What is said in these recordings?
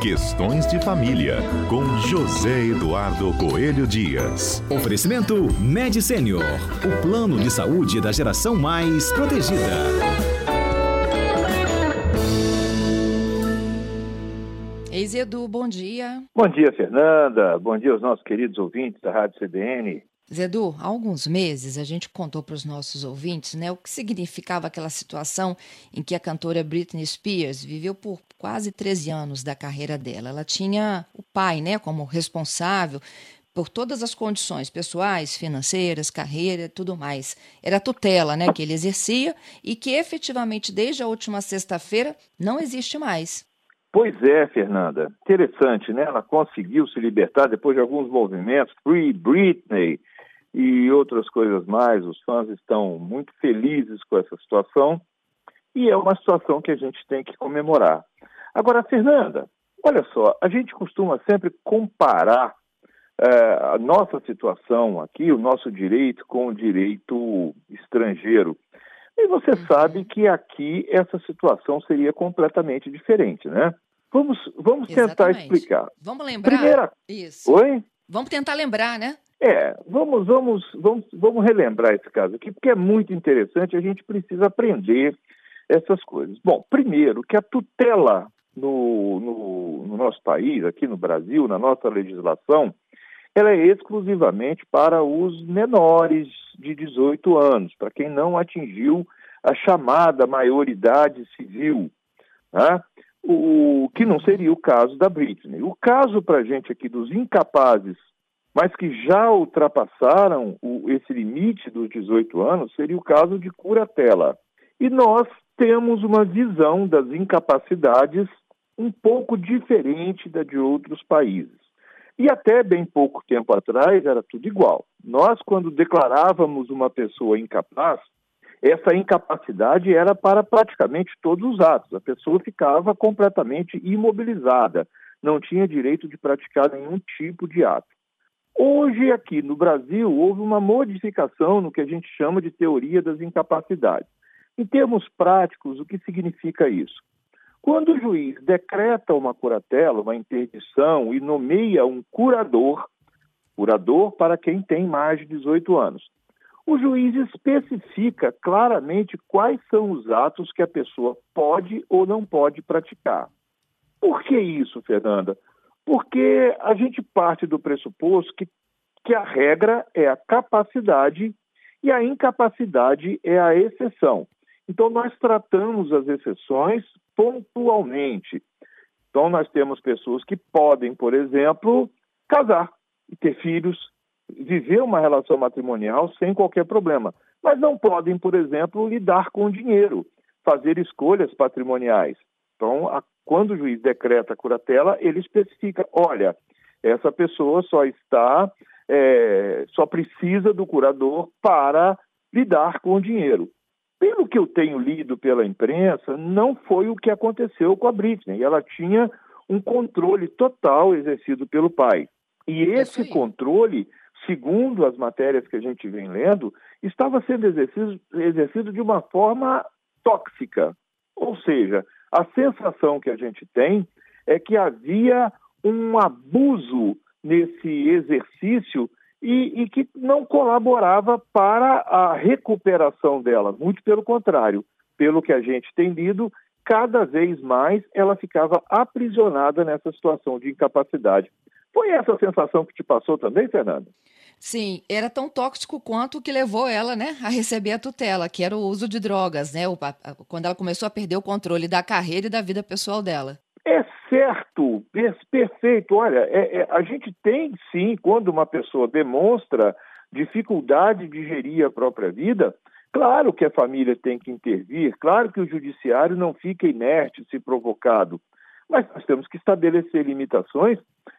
Questões de Família, com José Eduardo Coelho Dias. Oferecimento Med Senior, o plano de saúde da geração mais protegida. Ex-Edu, bom dia. Bom dia, Fernanda. Bom dia aos nossos queridos ouvintes da Rádio CBN. Zedu, há alguns meses a gente contou para os nossos ouvintes né, o que significava aquela situação em que a cantora Britney Spears viveu por quase 13 anos da carreira dela. Ela tinha o pai né, como responsável por todas as condições pessoais, financeiras, carreira, tudo mais. Era a tutela né, que ele exercia e que efetivamente desde a última sexta-feira não existe mais. Pois é, Fernanda. Interessante, né? Ela conseguiu se libertar depois de alguns movimentos, Free Britney, e outras coisas mais. Os fãs estão muito felizes com essa situação e é uma situação que a gente tem que comemorar. Agora, Fernanda, olha só, a gente costuma sempre comparar é, a nossa situação aqui, o nosso direito, com o direito estrangeiro. E você uhum. sabe que aqui essa situação seria completamente diferente, né? Vamos, vamos tentar explicar. Vamos lembrar. Primeira... Isso. Oi? Vamos tentar lembrar, né? É, vamos, vamos, vamos, vamos relembrar esse caso aqui, porque é muito interessante, a gente precisa aprender essas coisas. Bom, primeiro, que a tutela no, no, no nosso país, aqui no Brasil, na nossa legislação, ela é exclusivamente para os menores de 18 anos, para quem não atingiu a chamada maioridade civil, né? o que não seria o caso da Britney. O caso para a gente aqui dos incapazes mas que já ultrapassaram o, esse limite dos 18 anos, seria o caso de curatela. E nós temos uma visão das incapacidades um pouco diferente da de outros países. E até bem pouco tempo atrás era tudo igual. Nós, quando declarávamos uma pessoa incapaz, essa incapacidade era para praticamente todos os atos. A pessoa ficava completamente imobilizada, não tinha direito de praticar nenhum tipo de ato. Hoje, aqui no Brasil, houve uma modificação no que a gente chama de teoria das incapacidades. Em termos práticos, o que significa isso? Quando o juiz decreta uma curatela, uma interdição e nomeia um curador, curador para quem tem mais de 18 anos, o juiz especifica claramente quais são os atos que a pessoa pode ou não pode praticar. Por que isso, Fernanda? Porque a gente parte do pressuposto que, que a regra é a capacidade e a incapacidade é a exceção. Então, nós tratamos as exceções pontualmente. Então, nós temos pessoas que podem, por exemplo, casar e ter filhos, viver uma relação matrimonial sem qualquer problema, mas não podem, por exemplo, lidar com dinheiro, fazer escolhas patrimoniais. Então, a quando o juiz decreta a curatela, ele especifica: olha, essa pessoa só está, é, só precisa do curador para lidar com o dinheiro. Pelo que eu tenho lido pela imprensa, não foi o que aconteceu com a Britney. Ela tinha um controle total exercido pelo pai. E esse controle, segundo as matérias que a gente vem lendo, estava sendo exercido, exercido de uma forma tóxica. Ou seja, a sensação que a gente tem é que havia um abuso nesse exercício e, e, que não colaborava para a recuperação dela. Muito pelo contrário, pelo que a gente tem lido, cada vez mais ela ficava aprisionada nessa situação de incapacidade. Foi essa a sensação que te passou também, Fernanda? Sim, era tão tóxico quanto o que levou ela, né, a receber a tutela, que era o uso de drogas, né, o, quando ela começou a perder o controle da carreira e da vida pessoal dela. É certo, perfeito. Olha, é, é, a gente tem sim, quando uma pessoa demonstra dificuldade de gerir a própria vida, claro que a família tem que intervir, claro que o judiciário não fica inerte se provocado, mas nós temos que estabelecer limitações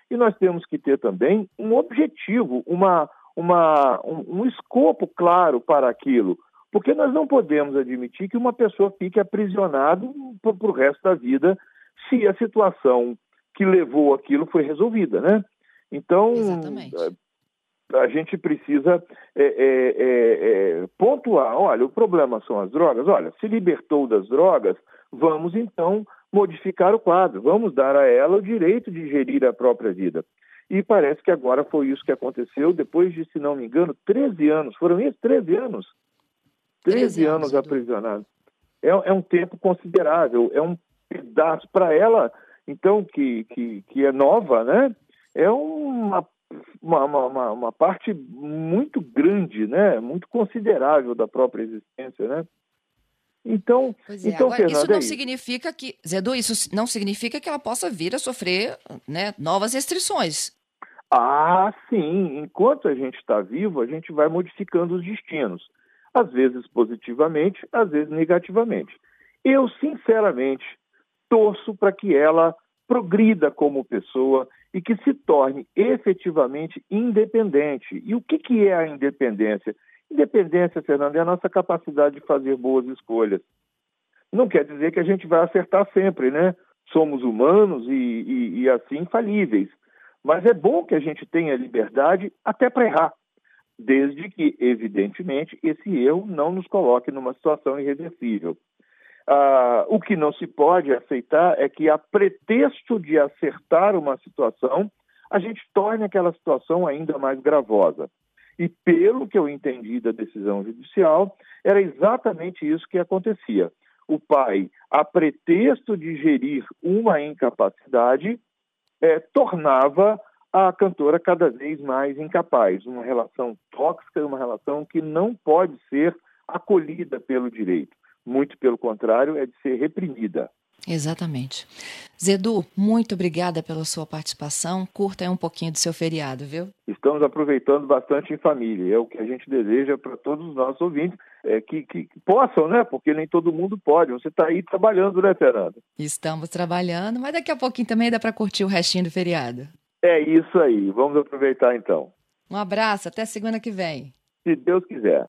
e nós temos que ter também um objetivo, uma, uma, um, um escopo claro para aquilo. Porque nós não podemos admitir que uma pessoa fique aprisionada para o resto da vida se a situação que levou aquilo foi resolvida, né? Então, Exatamente. Eh, a gente precisa é, é, é, pontuar, olha, o problema são as drogas, olha, se libertou das drogas, vamos então modificar o quadro, vamos dar a ela o direito de gerir a própria vida. E parece que agora foi isso que aconteceu, depois de, se não me engano, 13 anos. Foram isso? 13 anos? 13, anos, anos aprisionados. É, é, um tempo considerável, é um pedaço. Para ela, então, que, que, que é nova, né? É uma, uma, uma, uma parte muito grande, né? Muito considerável da própria existência, né? Então, é. então Agora, Fernanda, isso não é significa que, Zedu, isso não significa que ela possa vir a sofrer né, novas restrições. Ah, sim. Enquanto a gente está vivo, a gente vai modificando os destinos. Às vezes positivamente, às vezes negativamente. Eu, sinceramente, torço para que ela progrida como pessoa e que se torne efetivamente independente. E o que, que é a independência? Independência, Fernando, é a nossa capacidade de fazer boas escolhas. Não quer dizer que a gente vai acertar sempre, né? Somos humanos e, e, e assim falíveis. Mas é bom que a gente tenha liberdade até para errar, desde que, evidentemente, esse erro não nos coloque numa situação irreversível. Ah, o que não se pode aceitar é que, a pretexto de acertar uma situação, a gente torne aquela situação ainda mais gravosa. E pelo que eu entendi da decisão judicial, era exatamente isso que acontecia. O pai, a pretexto de gerir uma incapacidade, é, tornava a cantora cada vez mais incapaz. Uma relação tóxica, uma relação que não pode ser acolhida pelo direito. Muito pelo contrário, é de ser reprimida. Exatamente. Zedu, muito obrigada pela sua participação. Curta aí um pouquinho do seu feriado, viu? Estamos aproveitando bastante em família. É o que a gente deseja para todos os nossos ouvintes, é que, que, possam, né? Porque nem todo mundo pode. Você está aí trabalhando, né, Fernanda? Estamos trabalhando, mas daqui a pouquinho também dá para curtir o restinho do feriado. É isso aí. Vamos aproveitar então. Um abraço, até segunda que vem. Se Deus quiser.